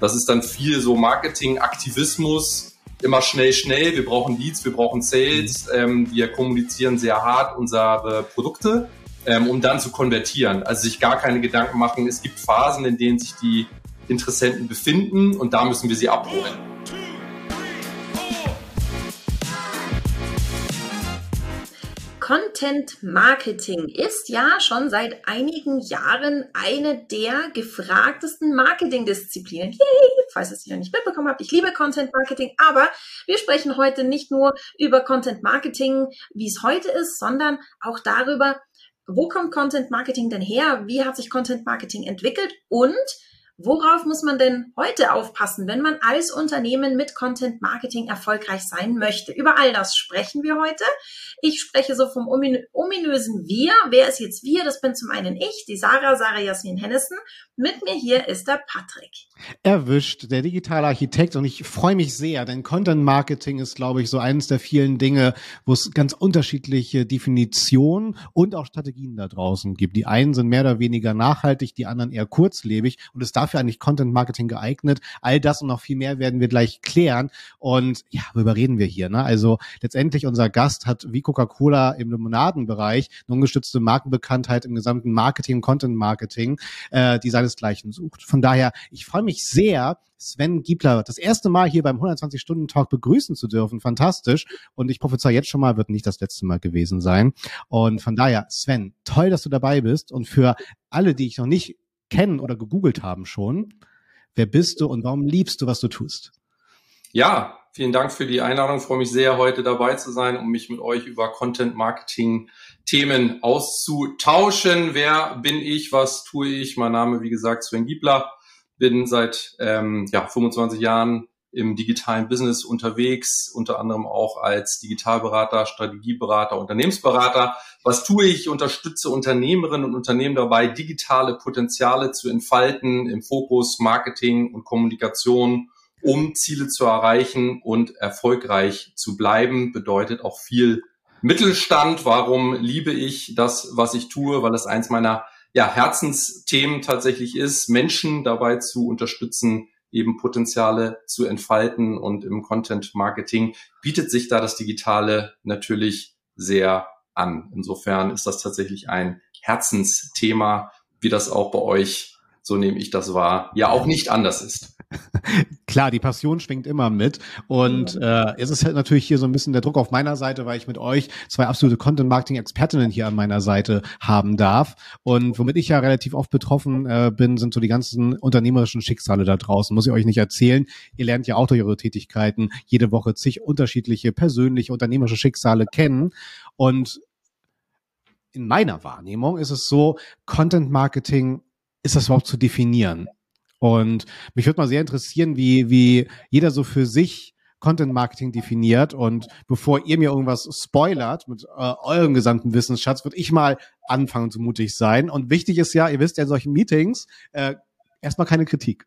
Das ist dann viel so Marketing, Aktivismus, immer schnell, schnell. Wir brauchen Leads, wir brauchen Sales. Ähm, wir kommunizieren sehr hart unsere Produkte, ähm, um dann zu konvertieren. Also sich gar keine Gedanken machen. Es gibt Phasen, in denen sich die Interessenten befinden und da müssen wir sie abholen. Content Marketing ist ja schon seit einigen Jahren eine der gefragtesten Marketingdisziplinen. Yay! Falls ihr es noch nicht mitbekommen habt, ich liebe Content Marketing, aber wir sprechen heute nicht nur über Content Marketing, wie es heute ist, sondern auch darüber, wo kommt Content Marketing denn her? Wie hat sich Content Marketing entwickelt? Und Worauf muss man denn heute aufpassen, wenn man als Unternehmen mit Content Marketing erfolgreich sein möchte? Über all das sprechen wir heute. Ich spreche so vom ominösen Wir. Wer ist jetzt wir? Das bin zum einen ich, die Sarah, Sarah Jasmin Hennessen. Mit mir hier ist der Patrick. Erwischt, der digitale Architekt. Und ich freue mich sehr, denn Content Marketing ist, glaube ich, so eines der vielen Dinge, wo es ganz unterschiedliche Definitionen und auch Strategien da draußen gibt. Die einen sind mehr oder weniger nachhaltig, die anderen eher kurzlebig. Und es darf dafür eigentlich Content Marketing geeignet? All das und noch viel mehr werden wir gleich klären. Und ja, worüber reden wir hier? Ne? Also letztendlich unser Gast hat wie Coca-Cola im Limonadenbereich eine ungestützte Markenbekanntheit im gesamten Marketing, Content Marketing, äh, die seinesgleichen sucht. Von daher, ich freue mich sehr, Sven Giebler das erste Mal hier beim 120-Stunden-Talk begrüßen zu dürfen. Fantastisch. Und ich prophezei jetzt schon mal, wird nicht das letzte Mal gewesen sein. Und von daher, Sven, toll, dass du dabei bist. Und für alle, die ich noch nicht kennen oder gegoogelt haben schon. Wer bist du und warum liebst du, was du tust? Ja, vielen Dank für die Einladung. Ich freue mich sehr, heute dabei zu sein, um mich mit euch über Content Marketing Themen auszutauschen. Wer bin ich? Was tue ich? Mein Name, wie gesagt, Sven Giebler. Bin seit ähm, ja, 25 Jahren im digitalen Business unterwegs, unter anderem auch als Digitalberater, Strategieberater, Unternehmensberater. Was tue ich? Unterstütze Unternehmerinnen und Unternehmen dabei, digitale Potenziale zu entfalten im Fokus Marketing und Kommunikation, um Ziele zu erreichen und erfolgreich zu bleiben. Bedeutet auch viel Mittelstand. Warum liebe ich das, was ich tue? Weil es eins meiner ja, Herzensthemen tatsächlich ist, Menschen dabei zu unterstützen, eben Potenziale zu entfalten. Und im Content Marketing bietet sich da das Digitale natürlich sehr an. Insofern ist das tatsächlich ein Herzensthema, wie das auch bei euch, so nehme ich das wahr, ja auch nicht anders ist. Klar, die Passion schwingt immer mit. Und äh, es ist halt natürlich hier so ein bisschen der Druck auf meiner Seite, weil ich mit euch zwei absolute Content-Marketing-Expertinnen hier an meiner Seite haben darf. Und womit ich ja relativ oft betroffen äh, bin, sind so die ganzen unternehmerischen Schicksale da draußen. Muss ich euch nicht erzählen. Ihr lernt ja auch durch eure Tätigkeiten jede Woche zig unterschiedliche persönliche unternehmerische Schicksale kennen. Und in meiner Wahrnehmung ist es so, Content-Marketing ist das überhaupt zu definieren? Und mich würde mal sehr interessieren, wie, wie jeder so für sich Content Marketing definiert. Und bevor ihr mir irgendwas spoilert mit äh, eurem gesamten Wissensschatz, würde ich mal anfangen zu mutig sein. Und wichtig ist ja, ihr wisst ja in solchen Meetings, äh, erstmal keine Kritik.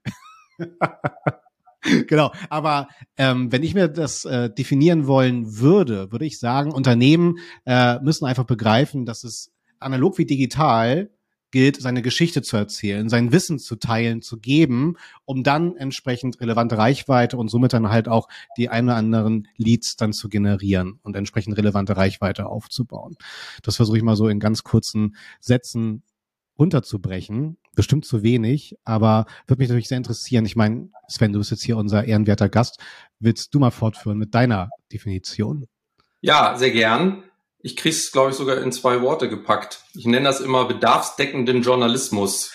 genau, aber ähm, wenn ich mir das äh, definieren wollen würde, würde ich sagen, Unternehmen äh, müssen einfach begreifen, dass es analog wie digital gilt, seine Geschichte zu erzählen, sein Wissen zu teilen, zu geben, um dann entsprechend relevante Reichweite und somit dann halt auch die ein oder anderen Leads dann zu generieren und entsprechend relevante Reichweite aufzubauen. Das versuche ich mal so in ganz kurzen Sätzen runterzubrechen. Bestimmt zu wenig, aber würde mich natürlich sehr interessieren. Ich meine, Sven, du bist jetzt hier unser ehrenwerter Gast. Willst du mal fortführen mit deiner Definition? Ja, sehr gern. Ich krieg's, glaube ich, sogar in zwei Worte gepackt. Ich nenne das immer bedarfsdeckenden Journalismus.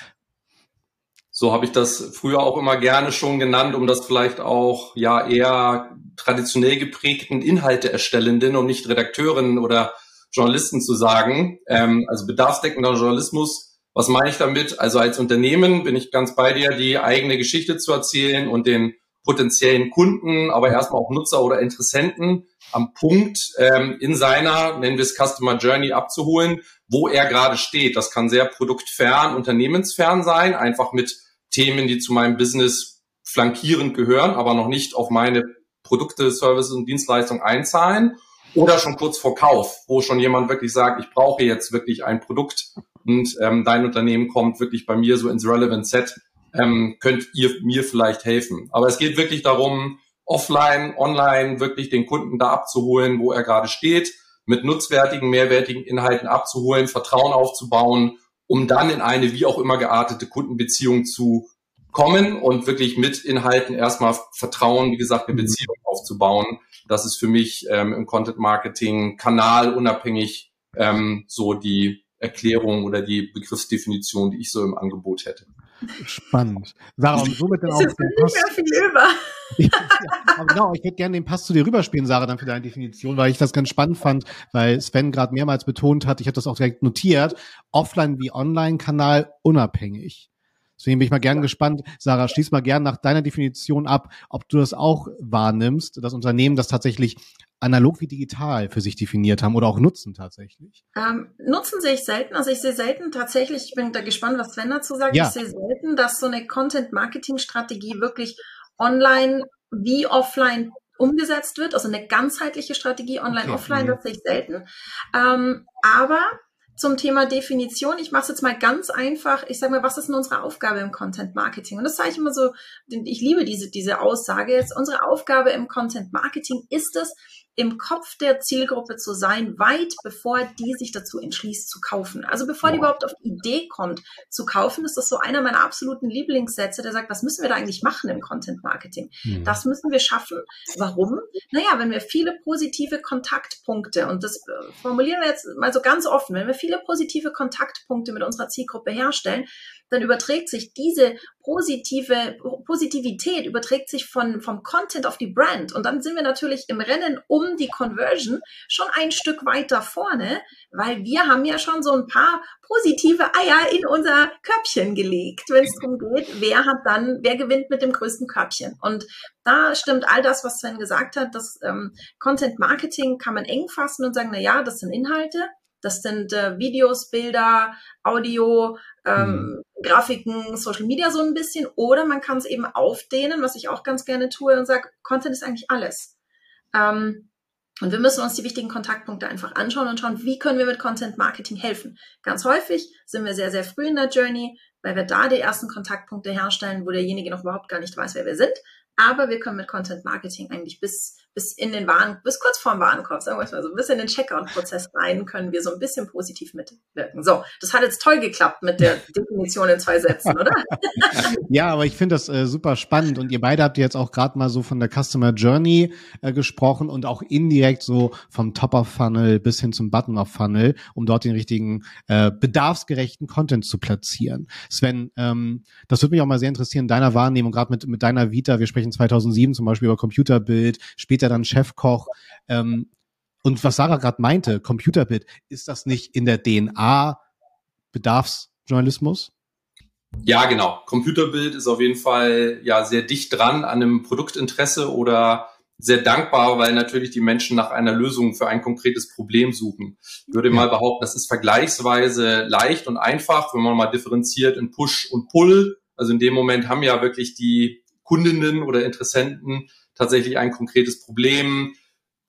So habe ich das früher auch immer gerne schon genannt, um das vielleicht auch ja eher traditionell geprägten Inhalte erstellenden und nicht Redakteurinnen oder Journalisten zu sagen. Ähm, also bedarfsdeckender Journalismus. Was meine ich damit? Also als Unternehmen bin ich ganz bei dir, die eigene Geschichte zu erzählen und den potenziellen Kunden, aber erstmal auch Nutzer oder Interessenten am Punkt ähm, in seiner, nennen wir es Customer Journey, abzuholen, wo er gerade steht. Das kann sehr produktfern, unternehmensfern sein, einfach mit Themen, die zu meinem Business flankierend gehören, aber noch nicht auf meine Produkte, Services und Dienstleistungen einzahlen. Oder schon kurz vor Kauf, wo schon jemand wirklich sagt, ich brauche jetzt wirklich ein Produkt und ähm, dein Unternehmen kommt wirklich bei mir so ins Relevant Set ähm, könnt ihr mir vielleicht helfen. Aber es geht wirklich darum, offline, online wirklich den Kunden da abzuholen, wo er gerade steht, mit nutzwertigen, mehrwertigen Inhalten abzuholen, Vertrauen aufzubauen, um dann in eine wie auch immer geartete Kundenbeziehung zu kommen und wirklich mit Inhalten erstmal Vertrauen, wie gesagt, eine mhm. Beziehung aufzubauen. Das ist für mich ähm, im Content Marketing Kanal unabhängig ähm, so die Erklärung oder die Begriffsdefinition, die ich so im Angebot hätte. Spannend. Sarah, und somit dann auch den Pass. Viel über. ja, aber genau, ich würde gerne den Pass zu dir rüberspielen, Sarah, dann für deine Definition, weil ich das ganz spannend fand, weil Sven gerade mehrmals betont hat, ich habe das auch direkt notiert, Offline- wie Online-Kanal unabhängig. Deswegen bin ich mal gern gespannt. Sarah, schließ mal gern nach deiner Definition ab, ob du das auch wahrnimmst, das Unternehmen, das tatsächlich analog wie digital für sich definiert haben oder auch nutzen tatsächlich? Ähm, nutzen sehe ich selten. Also ich sehe selten tatsächlich, ich bin da gespannt, was Sven dazu sagt, ja. ich sehe selten, dass so eine Content-Marketing-Strategie wirklich online wie offline umgesetzt wird. Also eine ganzheitliche Strategie online, okay. offline, mhm. das sehe ich selten. Ähm, aber zum Thema Definition. Ich mache es jetzt mal ganz einfach. Ich sage mal, was ist denn unsere Aufgabe im Content Marketing? Und das sage ich immer so, ich liebe diese, diese Aussage jetzt. Unsere Aufgabe im Content Marketing ist es, im Kopf der Zielgruppe zu sein, weit bevor die sich dazu entschließt zu kaufen. Also bevor die überhaupt auf die Idee kommt zu kaufen, ist das so einer meiner absoluten Lieblingssätze, der sagt, was müssen wir da eigentlich machen im Content Marketing? Mhm. Das müssen wir schaffen. Warum? Naja, wenn wir viele positive Kontaktpunkte, und das äh, formulieren wir jetzt mal so ganz offen, wenn wir viele positive Kontaktpunkte mit unserer Zielgruppe herstellen, dann überträgt sich diese positive Positivität überträgt sich von vom Content auf die Brand und dann sind wir natürlich im Rennen um die Conversion schon ein Stück weiter vorne, weil wir haben ja schon so ein paar positive Eier in unser Körbchen gelegt, wenn es darum geht, wer hat dann, wer gewinnt mit dem größten Körbchen. Und da stimmt all das, was Sven gesagt hat, das ähm, Content Marketing kann man eng fassen und sagen, na ja, das sind Inhalte, das sind äh, Videos, Bilder, Audio, ähm, mhm. Grafiken, Social Media so ein bisschen. Oder man kann es eben aufdehnen, was ich auch ganz gerne tue und sage, Content ist eigentlich alles. Ähm, und wir müssen uns die wichtigen Kontaktpunkte einfach anschauen und schauen, wie können wir mit Content Marketing helfen. Ganz häufig sind wir sehr, sehr früh in der Journey, weil wir da die ersten Kontaktpunkte herstellen, wo derjenige noch überhaupt gar nicht weiß, wer wir sind. Aber wir können mit Content Marketing eigentlich bis bis in den Waren, bis kurz vorm Warenkorb, sagen wir es mal so, bis in den Checkout-Prozess rein, können wir so ein bisschen positiv mitwirken. So, das hat jetzt toll geklappt mit der Definition in zwei Sätzen, oder? ja, aber ich finde das äh, super spannend und ihr beide habt jetzt auch gerade mal so von der Customer Journey äh, gesprochen und auch indirekt so vom Top-of-Funnel bis hin zum Button-of-Funnel, um dort den richtigen äh, bedarfsgerechten Content zu platzieren. Sven, ähm, das würde mich auch mal sehr interessieren, deiner Wahrnehmung, gerade mit, mit deiner Vita, wir sprechen 2007 zum Beispiel über Computerbild, später dann Chefkoch. Ähm, und was Sarah gerade meinte, Computerbit, ist das nicht in der DNA Bedarfsjournalismus? Ja, genau. Computerbild ist auf jeden Fall ja sehr dicht dran an einem Produktinteresse oder sehr dankbar, weil natürlich die Menschen nach einer Lösung für ein konkretes Problem suchen. Ich würde ja. mal behaupten, das ist vergleichsweise leicht und einfach, wenn man mal differenziert in Push und Pull. Also in dem Moment haben ja wirklich die Kundinnen oder Interessenten tatsächlich ein konkretes Problem.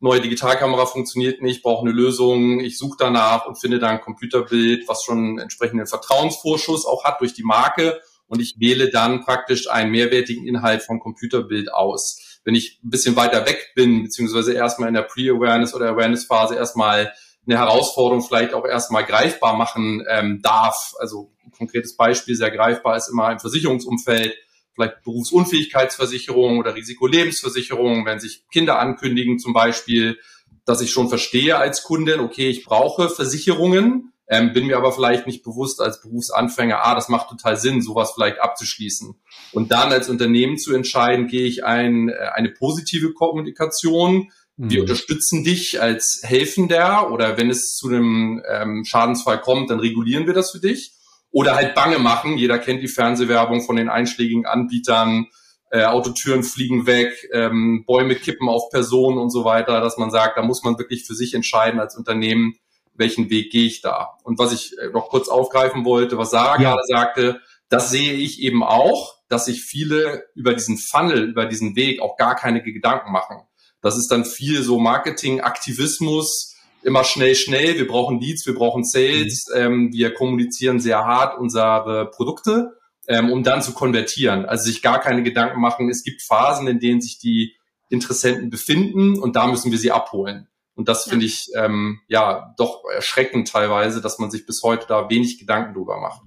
Neue Digitalkamera funktioniert nicht, brauche eine Lösung. Ich suche danach und finde da ein Computerbild, was schon einen entsprechenden Vertrauensvorschuss auch hat durch die Marke. Und ich wähle dann praktisch einen mehrwertigen Inhalt vom Computerbild aus. Wenn ich ein bisschen weiter weg bin, beziehungsweise erstmal in der Pre-Awareness oder Awareness-Phase erstmal eine Herausforderung vielleicht auch erstmal greifbar machen ähm, darf. Also ein konkretes Beispiel, sehr greifbar ist immer im Versicherungsumfeld vielleicht Berufsunfähigkeitsversicherung oder Risikolebensversicherung, wenn sich Kinder ankündigen zum Beispiel, dass ich schon verstehe als Kundin, okay, ich brauche Versicherungen, ähm, bin mir aber vielleicht nicht bewusst als Berufsanfänger, ah, das macht total Sinn, sowas vielleicht abzuschließen. Und dann als Unternehmen zu entscheiden, gehe ich ein, äh, eine positive Kommunikation, wir mhm. unterstützen dich als Helfender oder wenn es zu einem ähm, Schadensfall kommt, dann regulieren wir das für dich oder halt bange machen. Jeder kennt die Fernsehwerbung von den einschlägigen Anbietern. Äh, Autotüren fliegen weg, ähm, Bäume kippen auf Personen und so weiter, dass man sagt, da muss man wirklich für sich entscheiden als Unternehmen, welchen Weg gehe ich da. Und was ich äh, noch kurz aufgreifen wollte, was Sarah ja. gerade sagte, das sehe ich eben auch, dass sich viele über diesen Funnel, über diesen Weg auch gar keine Gedanken machen. Das ist dann viel so Marketing-Aktivismus, immer schnell, schnell. Wir brauchen Leads, wir brauchen Sales. Mhm. Ähm, wir kommunizieren sehr hart unsere Produkte. ähm, um dann zu konvertieren. Also sich gar keine Gedanken machen. Es gibt Phasen, in denen sich die Interessenten befinden und da müssen wir sie abholen. Und das ja. finde ich ähm, ja doch erschreckend teilweise, dass man sich bis heute da wenig Gedanken drüber macht.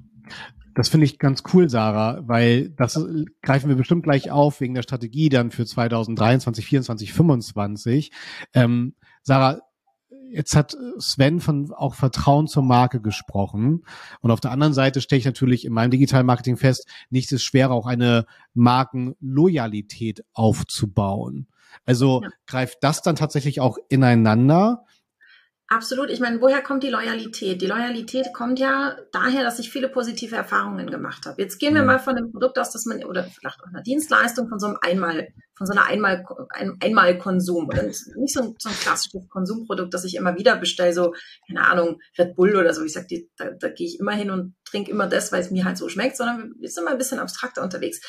Das finde ich ganz cool, Sarah, weil das greifen wir bestimmt gleich auf wegen der Strategie dann für 2023, 2024, 2025. Ähm, Sarah, jetzt hat Sven von auch Vertrauen zur Marke gesprochen. Und auf der anderen Seite stelle ich natürlich in meinem Digital-Marketing fest, nichts ist schwerer, auch eine Markenloyalität aufzubauen. Also ja. greift das dann tatsächlich auch ineinander? Absolut. Ich meine, woher kommt die Loyalität? Die Loyalität kommt ja daher, dass ich viele positive Erfahrungen gemacht habe. Jetzt gehen wir mal von einem Produkt aus, dass man, oder vielleicht auch einer Dienstleistung, von so einem Einmal, von so einer Einmal, ein, Einmalkonsum. Und nicht so ein, so ein klassisches Konsumprodukt, das ich immer wieder bestelle, so, keine Ahnung, Red Bull oder so. Ich sag, die, da, da gehe ich immer hin und trinke immer das, weil es mir halt so schmeckt, sondern wir sind immer ein bisschen abstrakter unterwegs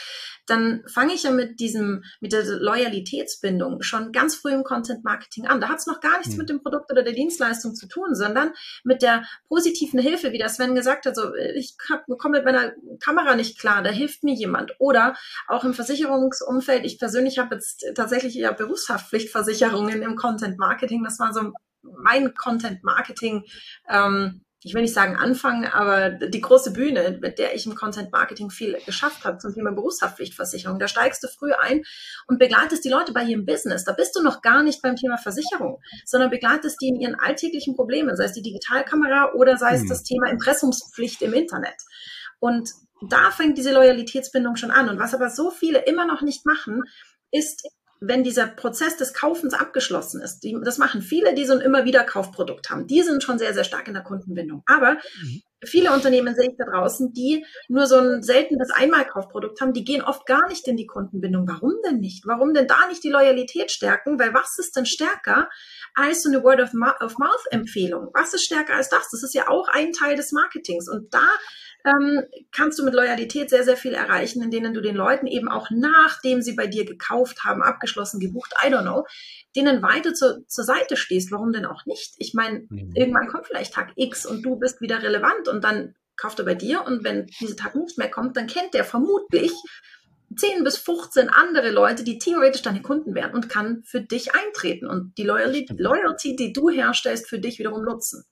dann fange ich ja mit diesem, mit der Loyalitätsbindung schon ganz früh im Content Marketing an. Da hat es noch gar nichts mhm. mit dem Produkt oder der Dienstleistung zu tun, sondern mit der positiven Hilfe, wie das Sven gesagt hat. So, ich komme mit meiner Kamera nicht klar, da hilft mir jemand. Oder auch im Versicherungsumfeld. Ich persönlich habe jetzt tatsächlich ja Berufshaftpflichtversicherungen im Content Marketing. Das war so mein Content Marketing. Ähm, ich will nicht sagen anfangen, aber die große Bühne, mit der ich im Content Marketing viel geschafft habe zum Thema Berufshaftpflichtversicherung, da steigst du früh ein und begleitest die Leute bei ihrem Business. Da bist du noch gar nicht beim Thema Versicherung, sondern begleitest die in ihren alltäglichen Problemen, sei es die Digitalkamera oder sei es hm. das Thema Impressumspflicht im Internet. Und da fängt diese Loyalitätsbindung schon an. Und was aber so viele immer noch nicht machen, ist wenn dieser Prozess des Kaufens abgeschlossen ist, die, das machen viele, die so ein immer wieder Kaufprodukt haben. Die sind schon sehr, sehr stark in der Kundenbindung. Aber mhm. viele Unternehmen sehe ich da draußen, die nur so ein seltenes Einmalkaufprodukt haben, die gehen oft gar nicht in die Kundenbindung. Warum denn nicht? Warum denn da nicht die Loyalität stärken? Weil was ist denn stärker als so eine Word-of-Mouth-Empfehlung? Was ist stärker als das? Das ist ja auch ein Teil des Marketings. Und da ähm, kannst du mit Loyalität sehr, sehr viel erreichen, in denen du den Leuten eben auch nachdem sie bei dir gekauft haben, abgeschlossen, gebucht, I don't know, denen weiter zu, zur Seite stehst. Warum denn auch nicht? Ich meine, mhm. irgendwann kommt vielleicht Tag X und du bist wieder relevant und dann kauft er bei dir und wenn dieser Tag nicht mehr kommt, dann kennt der vermutlich 10 bis 15 andere Leute, die theoretisch deine Kunden wären und kann für dich eintreten und die Loyalty, Loyalty, die du herstellst, für dich wiederum nutzen.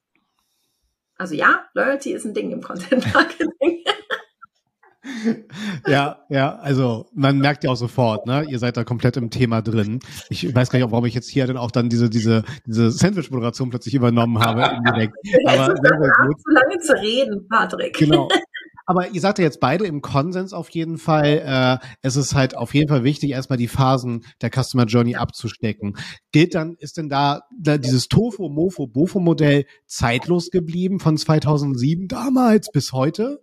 Also ja, Loyalty ist ein Ding im Content Marketing. ja, ja, also man merkt ja auch sofort, ne? Ihr seid da komplett im Thema drin. Ich weiß gar nicht, warum ich jetzt hier dann auch dann diese diese diese Sandwich-Moderation plötzlich übernommen habe. Indirekt. Aber sehr, sehr gut. zu lange zu reden, Patrick. Genau. Aber ihr seid ja jetzt beide im Konsens auf jeden Fall. Äh, es ist halt auf jeden Fall wichtig, erstmal die Phasen der Customer Journey abzustecken. Gilt dann, ist denn da, da dieses Tofu, Mofo, Bofo Modell zeitlos geblieben von 2007 damals bis heute?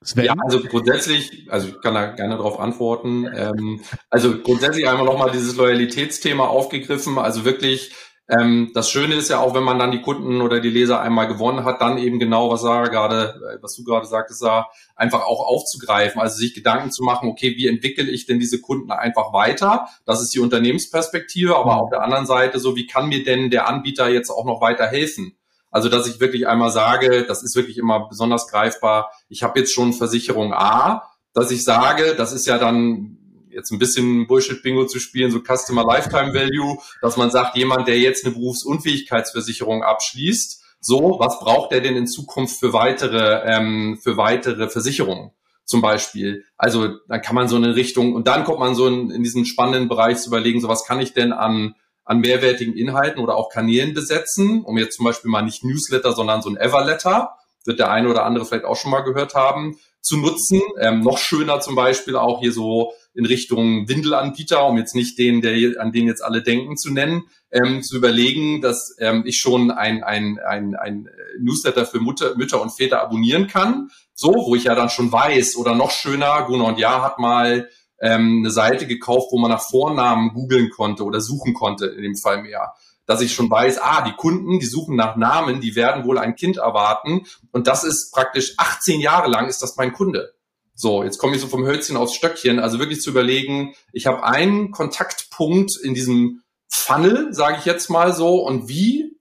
Sven? Ja, also grundsätzlich, also ich kann da gerne darauf antworten. Ähm, also grundsätzlich einmal nochmal dieses Loyalitätsthema aufgegriffen. Also wirklich ähm, das Schöne ist ja auch, wenn man dann die Kunden oder die Leser einmal gewonnen hat, dann eben genau, was Sarah gerade, äh, was du gerade sagtest, Sarah, einfach auch aufzugreifen, also sich Gedanken zu machen, okay, wie entwickle ich denn diese Kunden einfach weiter? Das ist die Unternehmensperspektive, aber auf der anderen Seite so, wie kann mir denn der Anbieter jetzt auch noch weiter helfen? Also, dass ich wirklich einmal sage, das ist wirklich immer besonders greifbar, ich habe jetzt schon Versicherung A, dass ich sage, das ist ja dann jetzt ein bisschen Bullshit-Bingo zu spielen, so Customer Lifetime Value, dass man sagt, jemand, der jetzt eine Berufsunfähigkeitsversicherung abschließt, so, was braucht er denn in Zukunft für weitere, ähm, für weitere Versicherungen? Zum Beispiel. Also dann kann man so eine Richtung und dann kommt man so in, in diesen spannenden Bereich zu überlegen, so was kann ich denn an, an mehrwertigen Inhalten oder auch Kanälen besetzen, um jetzt zum Beispiel mal nicht Newsletter, sondern so ein Everletter, wird der eine oder andere vielleicht auch schon mal gehört haben, zu nutzen. Ähm, noch schöner zum Beispiel auch hier so in Richtung Windelanbieter, um jetzt nicht den, der, an den jetzt alle denken, zu nennen, ähm, zu überlegen, dass ähm, ich schon ein, ein, ein, ein Newsletter für Mutter, Mütter und Väter abonnieren kann. So, wo ich ja dann schon weiß, oder noch schöner, Gunnar und Ja hat mal ähm, eine Seite gekauft, wo man nach Vornamen googeln konnte oder suchen konnte, in dem Fall mehr dass ich schon weiß, ah, die Kunden, die suchen nach Namen, die werden wohl ein Kind erwarten. Und das ist praktisch 18 Jahre lang ist das mein Kunde. So, jetzt komme ich so vom Hölzchen aufs Stöckchen. Also wirklich zu überlegen, ich habe einen Kontaktpunkt in diesem Funnel, sage ich jetzt mal so, und wie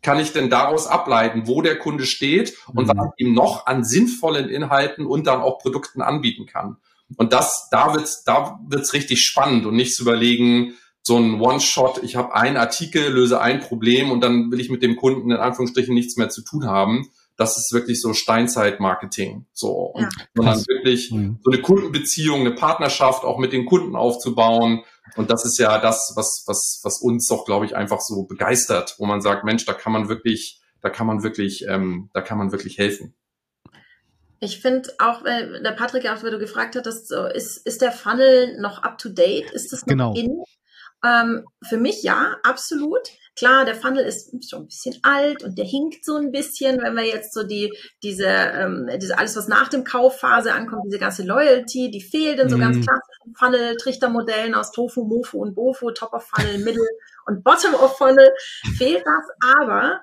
kann ich denn daraus ableiten, wo der Kunde steht und mhm. was ich ihm noch an sinnvollen Inhalten und dann auch Produkten anbieten kann. Und das, da wird's, da wird's richtig spannend und nicht zu überlegen, so ein One-Shot, ich habe einen Artikel, löse ein Problem und dann will ich mit dem Kunden in Anführungsstrichen nichts mehr zu tun haben. Das ist wirklich so Steinzeit-Marketing. So. Und ja. sondern wirklich mhm. so eine Kundenbeziehung, eine Partnerschaft auch mit den Kunden aufzubauen. Und das ist ja das, was, was, was uns doch, glaube ich, einfach so begeistert, wo man sagt, Mensch, da kann man wirklich, da kann man wirklich, ähm, da kann man wirklich helfen. Ich finde auch, äh, der Patrick, auch wenn du gefragt hattest, so, ist, ist der Funnel noch up to date? Ist das noch genau. in? Ähm, für mich ja, absolut. Klar, der Funnel ist schon ein bisschen alt und der hinkt so ein bisschen, wenn wir jetzt so die, diese, ähm, diese alles, was nach dem Kaufphase ankommt, diese ganze Loyalty, die fehlt in so mm. ganz mhm. klassischen Funnel-Trichtermodellen aus Tofu, Mofu und Bofu, Top of Funnel, Middle und Bottom of Funnel, fehlt das, aber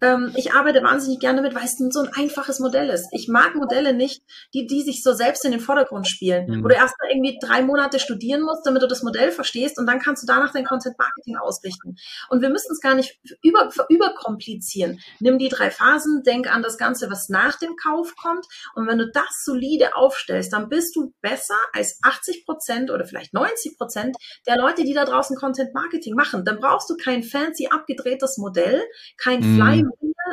ähm, ich arbeite wahnsinnig gerne mit, weil es so ein einfaches Modell ist. Ich mag Modelle nicht, die, die sich so selbst in den Vordergrund spielen, mhm. wo du erst mal irgendwie drei Monate studieren musst, damit du das Modell verstehst und dann kannst du danach dein Content Marketing ausrichten. Und wir müssen es gar nicht über, überkomplizieren. Nimm die drei Phasen, denk an das Ganze, was nach dem Kauf kommt. Und wenn du das solide aufstellst, dann bist du besser als 80 Prozent oder vielleicht 90 Prozent der Leute, die da draußen Content Marketing machen. Dann brauchst du kein fancy abgedrehtes Modell, kein mhm. Fly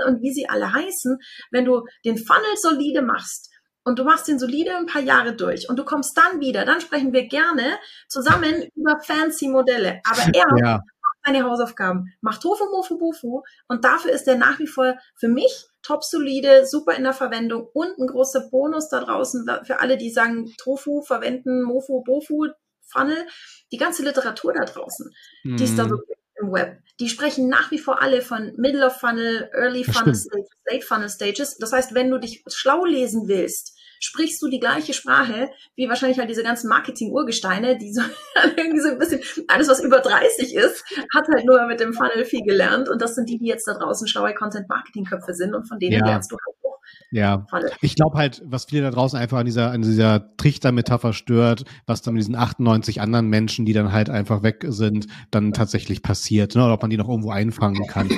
und wie sie alle heißen, wenn du den Funnel solide machst und du machst den solide ein paar Jahre durch und du kommst dann wieder, dann sprechen wir gerne zusammen über fancy Modelle. Aber er ja. macht seine Hausaufgaben, macht Tofu, Mofu, Bufu und dafür ist er nach wie vor für mich top solide, super in der Verwendung und ein großer Bonus da draußen für alle, die sagen Tofu verwenden, Mofu, Bofu, Funnel, die ganze Literatur da draußen, mhm. die ist da so im Web. Die sprechen nach wie vor alle von Middle of Funnel, Early Funnel Stages, Late Funnel Stages. Das heißt, wenn du dich schlau lesen willst, sprichst du die gleiche Sprache wie wahrscheinlich halt diese ganzen Marketing-Urgesteine, die so irgendwie so ein bisschen, alles was über 30 ist, hat halt nur mit dem Funnel viel gelernt und das sind die, die jetzt da draußen schlaue Content-Marketing-Köpfe sind und von denen ja. lernst du halt ja, ich glaube halt, was viele da draußen einfach an dieser, an dieser Trichter-Metapher stört, was dann mit diesen 98 anderen Menschen, die dann halt einfach weg sind, dann tatsächlich passiert, ne? oder ob man die noch irgendwo einfangen kann.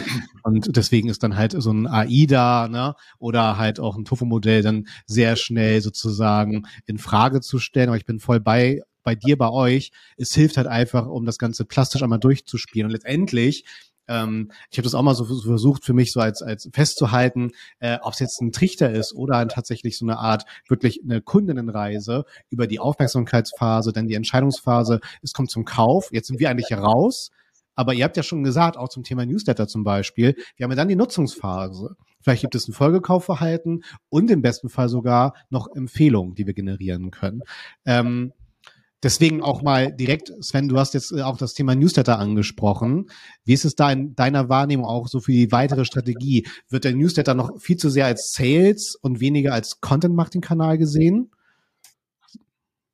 Und deswegen ist dann halt so ein AI da, ne? oder halt auch ein Tofu-Modell dann sehr schnell sozusagen in Frage zu stellen. Aber ich bin voll bei bei dir, bei euch. Es hilft halt einfach, um das Ganze plastisch einmal durchzuspielen. Und letztendlich ähm, ich habe das auch mal so versucht für mich so als, als festzuhalten, äh, ob es jetzt ein Trichter ist oder tatsächlich so eine Art wirklich eine Kundinnenreise über die Aufmerksamkeitsphase, dann die Entscheidungsphase, es kommt zum Kauf, jetzt sind wir eigentlich raus, aber ihr habt ja schon gesagt, auch zum Thema Newsletter zum Beispiel, wir haben ja dann die Nutzungsphase. Vielleicht gibt es ein Folgekaufverhalten und im besten Fall sogar noch Empfehlungen, die wir generieren können. Ähm, Deswegen auch mal direkt, Sven, du hast jetzt äh, auch das Thema Newsletter angesprochen. Wie ist es da in deiner Wahrnehmung auch so für die weitere Strategie? Wird der Newsletter noch viel zu sehr als Sales und weniger als Content-Marketing-Kanal gesehen?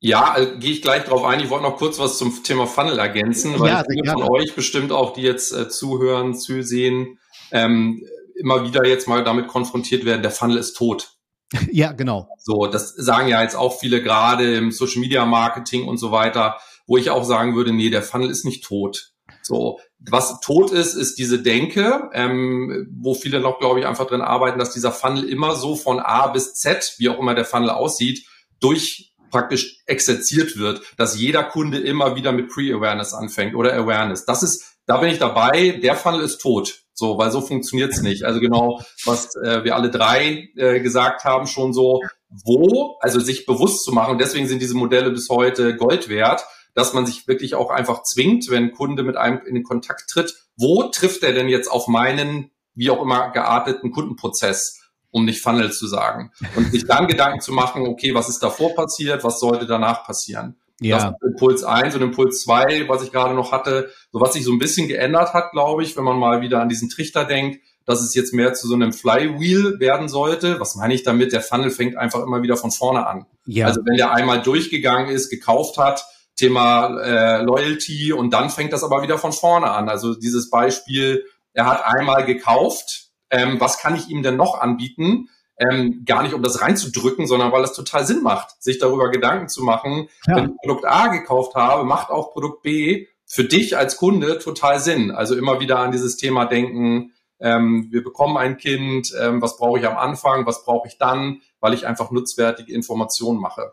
Ja, äh, gehe ich gleich drauf ein. Ich wollte noch kurz was zum Thema Funnel ergänzen, weil ja, viele von euch bestimmt auch, die jetzt äh, zuhören, zusehen, ähm, immer wieder jetzt mal damit konfrontiert werden, der Funnel ist tot. Ja, genau. So, das sagen ja jetzt auch viele gerade im Social Media Marketing und so weiter, wo ich auch sagen würde, nee, der Funnel ist nicht tot. So, was tot ist, ist diese Denke, ähm, wo viele noch, glaube ich, einfach drin arbeiten, dass dieser Funnel immer so von A bis Z, wie auch immer der Funnel aussieht, durch praktisch exerziert wird, dass jeder Kunde immer wieder mit Pre-Awareness anfängt oder Awareness. Das ist, da bin ich dabei, der Funnel ist tot. So, weil so funktioniert's nicht. Also genau, was äh, wir alle drei äh, gesagt haben, schon so, wo, also sich bewusst zu machen, deswegen sind diese Modelle bis heute Gold wert, dass man sich wirklich auch einfach zwingt, wenn ein Kunde mit einem in den Kontakt tritt, wo trifft er denn jetzt auf meinen, wie auch immer, gearteten Kundenprozess? um nicht Funnel zu sagen. Und sich dann Gedanken zu machen, okay, was ist davor passiert, was sollte danach passieren? Ja. Das ist Impuls 1 und Impuls 2, was ich gerade noch hatte, so was sich so ein bisschen geändert hat, glaube ich, wenn man mal wieder an diesen Trichter denkt, dass es jetzt mehr zu so einem Flywheel werden sollte. Was meine ich damit? Der Funnel fängt einfach immer wieder von vorne an. Ja. Also wenn der einmal durchgegangen ist, gekauft hat, Thema äh, Loyalty und dann fängt das aber wieder von vorne an. Also dieses Beispiel, er hat einmal gekauft, ähm, was kann ich ihm denn noch anbieten? Ähm, gar nicht um das reinzudrücken, sondern weil es total Sinn macht, sich darüber Gedanken zu machen. Ja. Wenn ich Produkt A gekauft habe, macht auch Produkt B für dich als Kunde total Sinn. Also immer wieder an dieses Thema denken, ähm, wir bekommen ein Kind, ähm, was brauche ich am Anfang, was brauche ich dann, weil ich einfach nutzwertige Informationen mache.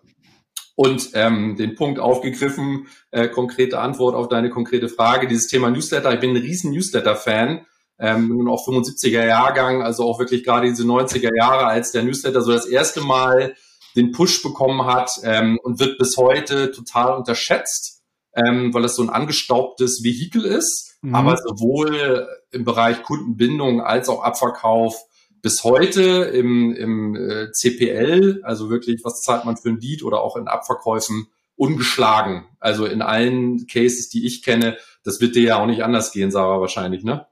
Und ähm, den Punkt aufgegriffen, äh, konkrete Antwort auf deine konkrete Frage, dieses Thema Newsletter. Ich bin ein riesen Newsletter-Fan, ähm, nun auch 75er Jahrgang, also auch wirklich gerade diese 90er Jahre, als der Newsletter so das erste Mal den Push bekommen hat ähm, und wird bis heute total unterschätzt, ähm, weil es so ein angestaubtes Vehikel ist, mhm. aber sowohl im Bereich Kundenbindung als auch Abverkauf bis heute im, im äh, CPL, also wirklich, was zahlt man für ein Lied oder auch in Abverkäufen, ungeschlagen. Also in allen Cases, die ich kenne, das wird dir ja auch nicht anders gehen, Sarah, wahrscheinlich, ne?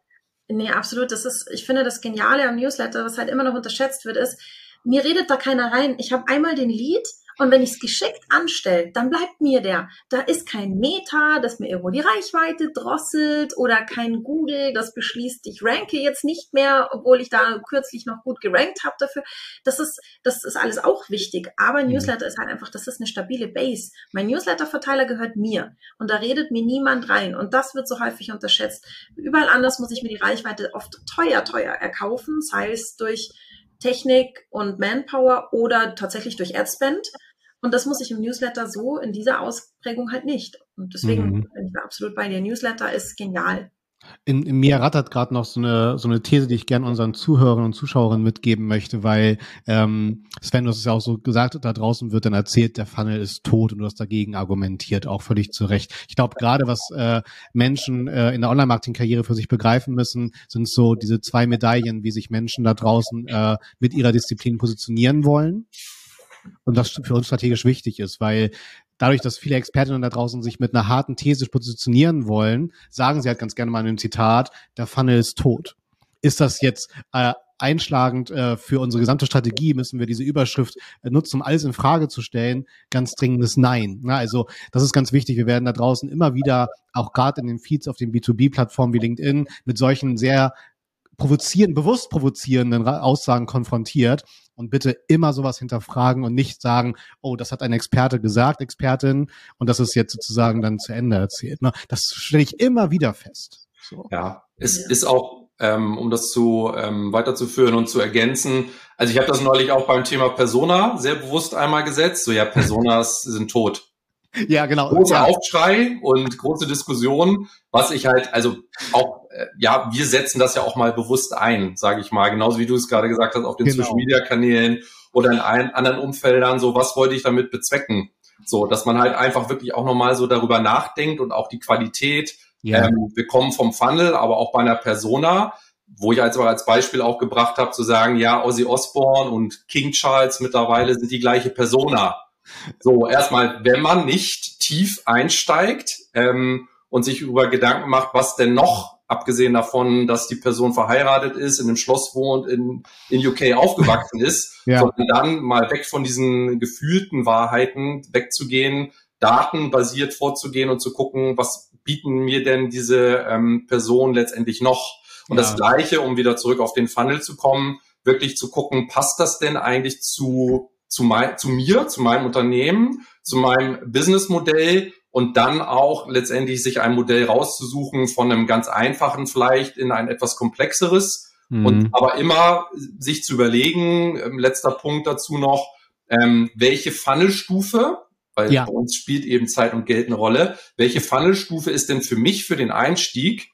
Nee, absolut. Das ist, ich finde, das Geniale am Newsletter, was halt immer noch unterschätzt wird, ist, mir redet da keiner rein. Ich habe einmal den Lead und wenn ich es geschickt anstelle, dann bleibt mir der. Da ist kein Meta, das mir irgendwo die Reichweite drosselt oder kein Google, das beschließt, ich ranke jetzt nicht mehr, obwohl ich da kürzlich noch gut gerankt habe dafür. Das ist, das ist alles auch wichtig. Aber mhm. Newsletter ist halt einfach, das ist eine stabile Base. Mein Newsletter-Verteiler gehört mir und da redet mir niemand rein. Und das wird so häufig unterschätzt. Überall anders muss ich mir die Reichweite oft teuer, teuer erkaufen, sei es durch Technik und Manpower oder tatsächlich durch Adspend. Und das muss ich im Newsletter so in dieser Ausprägung halt nicht. Und deswegen mhm. bin ich da absolut bei dir. Newsletter ist genial. In, in mir rattert gerade noch so eine, so eine These, die ich gerne unseren Zuhörern und Zuschauerinnen mitgeben möchte, weil ähm, Sven, du hast es ja auch so gesagt, da draußen wird dann erzählt, der Funnel ist tot und du hast dagegen argumentiert, auch völlig zu Recht. Ich glaube, gerade was äh, Menschen äh, in der Online-Marketing-Karriere für sich begreifen müssen, sind so diese zwei Medaillen, wie sich Menschen da draußen äh, mit ihrer Disziplin positionieren wollen und das für uns strategisch wichtig ist, weil dadurch, dass viele Expertinnen da draußen sich mit einer harten These positionieren wollen, sagen sie halt ganz gerne mal in einem Zitat, der Funnel ist tot. Ist das jetzt äh, einschlagend äh, für unsere gesamte Strategie? Müssen wir diese Überschrift äh, nutzen, um alles in Frage zu stellen? Ganz dringendes Nein. Na, also das ist ganz wichtig. Wir werden da draußen immer wieder, auch gerade in den Feeds auf den B2B-Plattformen wie LinkedIn, mit solchen sehr provozieren, bewusst provozierenden Aussagen konfrontiert und bitte immer sowas hinterfragen und nicht sagen, oh, das hat ein Experte gesagt, Expertin, und das ist jetzt sozusagen dann zu Ende erzählt. Ne? Das stelle ich immer wieder fest. So. Ja, es ist auch, ähm, um das zu ähm, weiterzuführen und zu ergänzen. Also ich habe das neulich auch beim Thema Persona sehr bewusst einmal gesetzt. So ja, Personas sind tot. Ja, genau. Großer ja. Aufschrei und große Diskussion, was ich halt, also auch, ja, wir setzen das ja auch mal bewusst ein, sage ich mal, genauso wie du es gerade gesagt hast, auf den genau. Social Media Kanälen oder in allen anderen Umfeldern, so was wollte ich damit bezwecken? So, dass man halt einfach wirklich auch nochmal so darüber nachdenkt und auch die Qualität, ja. ähm, wir kommen vom Funnel, aber auch bei einer Persona, wo ich als, als Beispiel auch gebracht habe, zu sagen, ja, Ozzy Osbourne und King Charles mittlerweile sind die gleiche Persona. So, erstmal, wenn man nicht tief einsteigt ähm, und sich über Gedanken macht, was denn noch, abgesehen davon, dass die Person verheiratet ist, in einem Schloss wohnt, in, in UK aufgewachsen ist, ja. sondern dann mal weg von diesen gefühlten Wahrheiten wegzugehen, datenbasiert vorzugehen und zu gucken, was bieten mir denn diese ähm, Personen letztendlich noch? Und ja. das Gleiche, um wieder zurück auf den Funnel zu kommen, wirklich zu gucken, passt das denn eigentlich zu zu, mein, zu mir, zu meinem Unternehmen, zu meinem Businessmodell und dann auch letztendlich sich ein Modell rauszusuchen von einem ganz einfachen vielleicht in ein etwas komplexeres mhm. und aber immer sich zu überlegen, ähm, letzter Punkt dazu noch, ähm, welche Funnelstufe, weil ja. bei uns spielt eben Zeit und Geld eine Rolle, welche Funnelstufe ist denn für mich für den Einstieg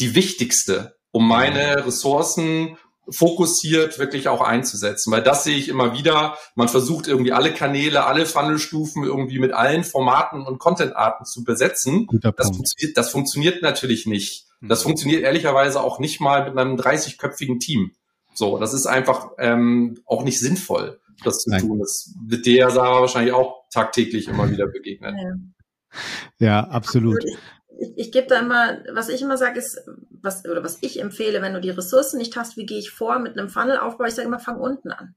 die wichtigste, um meine Ressourcen fokussiert wirklich auch einzusetzen, weil das sehe ich immer wieder. Man versucht irgendwie alle Kanäle, alle Funnelstufen irgendwie mit allen Formaten und Contentarten zu besetzen. Das funktioniert, das funktioniert natürlich nicht. Hm. Das funktioniert ehrlicherweise auch nicht mal mit einem 30-köpfigen Team. So, das ist einfach ähm, auch nicht sinnvoll, das zu Nein. tun. Das wird dir, Sarah, wahrscheinlich auch tagtäglich immer wieder begegnen. Ja, ja absolut. Ich, ich, gebe da immer, was ich immer sage, ist, was, oder was ich empfehle, wenn du die Ressourcen nicht hast, wie gehe ich vor mit einem Funnelaufbau? Ich sage immer, fang unten an.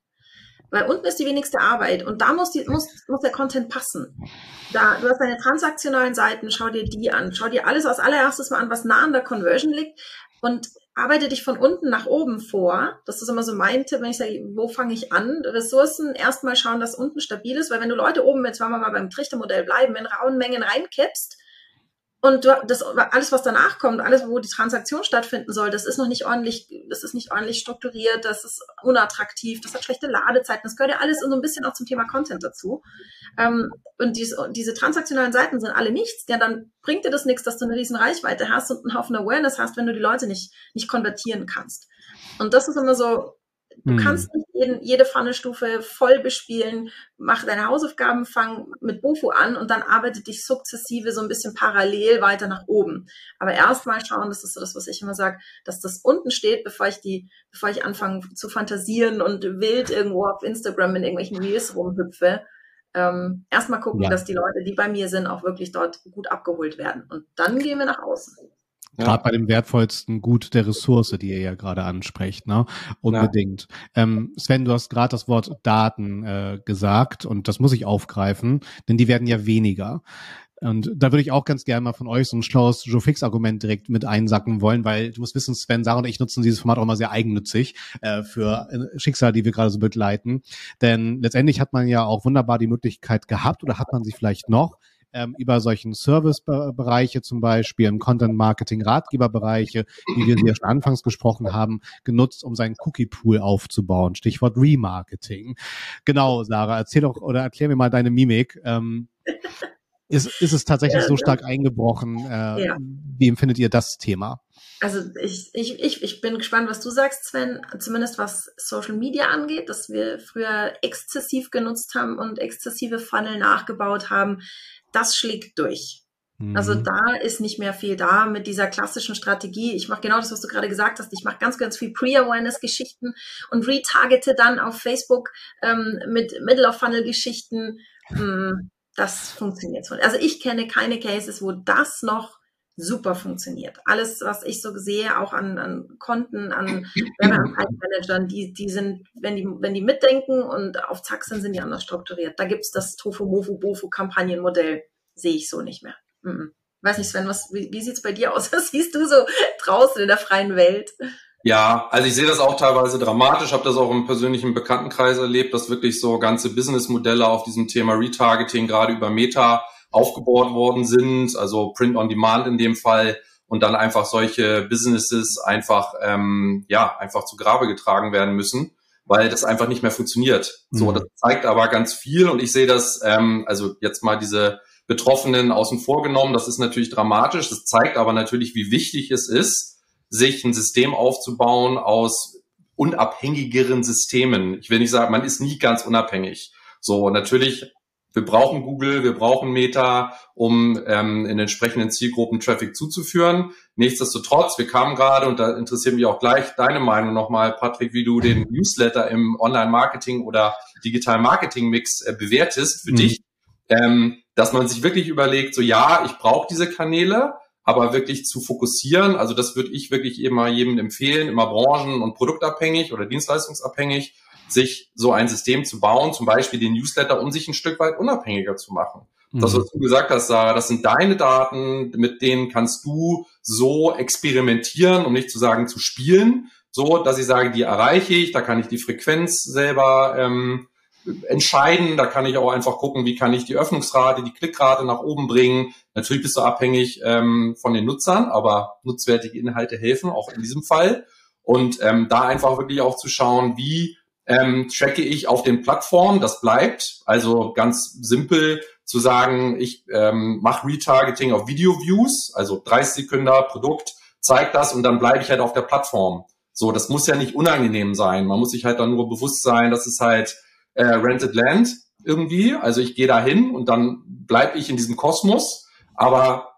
Weil unten ist die wenigste Arbeit und da muss, die, muss, muss der Content passen. Da, du hast deine transaktionalen Seiten, schau dir die an. Schau dir alles als allererstes mal an, was nah an der Conversion liegt und arbeite dich von unten nach oben vor. Das ist immer so mein Tipp, wenn ich sage, wo fange ich an? Ressourcen erstmal schauen, dass unten stabil ist, weil wenn du Leute oben, jetzt wollen wir mal beim Trichtermodell bleiben, in rauen Mengen reinkippst, und das, alles, was danach kommt, alles, wo die Transaktion stattfinden soll, das ist noch nicht ordentlich, das ist nicht ordentlich strukturiert, das ist unattraktiv, das hat schlechte Ladezeiten, das gehört ja alles so ein bisschen auch zum Thema Content dazu. Ähm, und diese, diese transaktionalen Seiten sind alle nichts, ja, dann bringt dir das nichts, dass du eine riesen Reichweite hast und einen Haufen Awareness hast, wenn du die Leute nicht, nicht konvertieren kannst. Und das ist immer so, Du hm. kannst nicht jeden, jede Pfannestufe voll bespielen, mach deine Hausaufgaben, fang mit Bofu an und dann arbeite dich sukzessive so ein bisschen parallel weiter nach oben. Aber erstmal schauen, das ist so das, was ich immer sage, dass das unten steht, bevor ich die, bevor ich anfange zu fantasieren und wild irgendwo auf Instagram in irgendwelchen Reels rumhüpfe. Ähm, erstmal gucken, ja. dass die Leute, die bei mir sind, auch wirklich dort gut abgeholt werden. Und dann gehen wir nach außen. Ja. Gerade bei dem wertvollsten Gut der Ressource, die ihr ja gerade ansprecht, ne? Unbedingt. Ja. Ähm, Sven, du hast gerade das Wort Daten äh, gesagt und das muss ich aufgreifen, denn die werden ja weniger. Und da würde ich auch ganz gerne mal von euch so ein schlaues Joe Fix-Argument direkt mit einsacken wollen, weil du musst wissen, Sven, Sarah und ich nutzen dieses Format auch mal sehr eigennützig äh, für äh, Schicksale, die wir gerade so begleiten. Denn letztendlich hat man ja auch wunderbar die Möglichkeit gehabt oder hat man sie vielleicht noch, ähm, über solchen Service-Bereiche zum Beispiel, im Content-Marketing-Ratgeberbereiche, wie wir sie ja schon anfangs gesprochen haben, genutzt, um seinen Cookie-Pool aufzubauen. Stichwort Remarketing. Genau, Sarah, erzähl doch oder erklär mir mal deine Mimik. Ähm, ist, ist es tatsächlich ja, so stark eingebrochen? Äh, ja. Wie empfindet ihr das Thema? Also ich, ich, ich, ich bin gespannt, was du sagst, Sven, zumindest was Social Media angeht, dass wir früher exzessiv genutzt haben und exzessive Funnel nachgebaut haben das schlägt durch. Also mhm. da ist nicht mehr viel da mit dieser klassischen Strategie. Ich mache genau das, was du gerade gesagt hast. Ich mache ganz, ganz viel Pre-Awareness-Geschichten und retargete dann auf Facebook ähm, mit Middle-of-Funnel-Geschichten. Hm, das funktioniert so. Also ich kenne keine Cases, wo das noch super funktioniert. Alles, was ich so sehe, auch an, an Konten, an Managern, die, die sind, wenn die, wenn die mitdenken und auf Zack sind, sind die anders strukturiert. Da gibt's das Tofu, Mofu, Bofu Kampagnenmodell, sehe ich so nicht mehr. Mhm. Weiß nicht, Sven, was, wie, wie sieht's bei dir aus? Was siehst du so draußen in der freien Welt? Ja, also ich sehe das auch teilweise dramatisch, habe das auch im persönlichen Bekanntenkreis erlebt, dass wirklich so ganze Businessmodelle auf diesem Thema Retargeting gerade über Meta aufgebaut worden sind, also Print on Demand in dem Fall, und dann einfach solche Businesses einfach ähm, ja einfach zu Grabe getragen werden müssen, weil das einfach nicht mehr funktioniert. Mhm. So, das zeigt aber ganz viel und ich sehe das, ähm, also jetzt mal diese Betroffenen außen vor genommen, das ist natürlich dramatisch. Das zeigt aber natürlich, wie wichtig es ist, sich ein System aufzubauen aus unabhängigeren Systemen. Ich will nicht sagen, man ist nie ganz unabhängig. So, natürlich wir brauchen Google, wir brauchen Meta, um ähm, in entsprechenden Zielgruppen Traffic zuzuführen. Nichtsdestotrotz, wir kamen gerade, und da interessiert mich auch gleich deine Meinung nochmal, Patrick, wie du den Newsletter im Online-Marketing oder Digital-Marketing-Mix äh, bewertest für mhm. dich, ähm, dass man sich wirklich überlegt, so ja, ich brauche diese Kanäle, aber wirklich zu fokussieren. Also das würde ich wirklich immer jedem empfehlen, immer branchen- und produktabhängig oder dienstleistungsabhängig sich so ein System zu bauen, zum Beispiel den Newsletter, um sich ein Stück weit unabhängiger zu machen. Mhm. Das, was du gesagt hast, Sarah, das sind deine Daten, mit denen kannst du so experimentieren, um nicht zu sagen zu spielen, so dass ich sage, die erreiche ich, da kann ich die Frequenz selber ähm, entscheiden, da kann ich auch einfach gucken, wie kann ich die Öffnungsrate, die Klickrate nach oben bringen. Natürlich bist du abhängig ähm, von den Nutzern, aber nutzwertige Inhalte helfen, auch in diesem Fall. Und ähm, da einfach wirklich auch zu schauen, wie ähm, tracke ich auf den Plattformen, das bleibt. Also ganz simpel zu sagen, ich ähm, mache Retargeting auf Video-Views, also 30 Sekunden Produkt, zeigt das und dann bleibe ich halt auf der Plattform. So, das muss ja nicht unangenehm sein. Man muss sich halt dann nur bewusst sein, dass es halt äh, Rented Land irgendwie. Also ich gehe da hin und dann bleibe ich in diesem Kosmos. Aber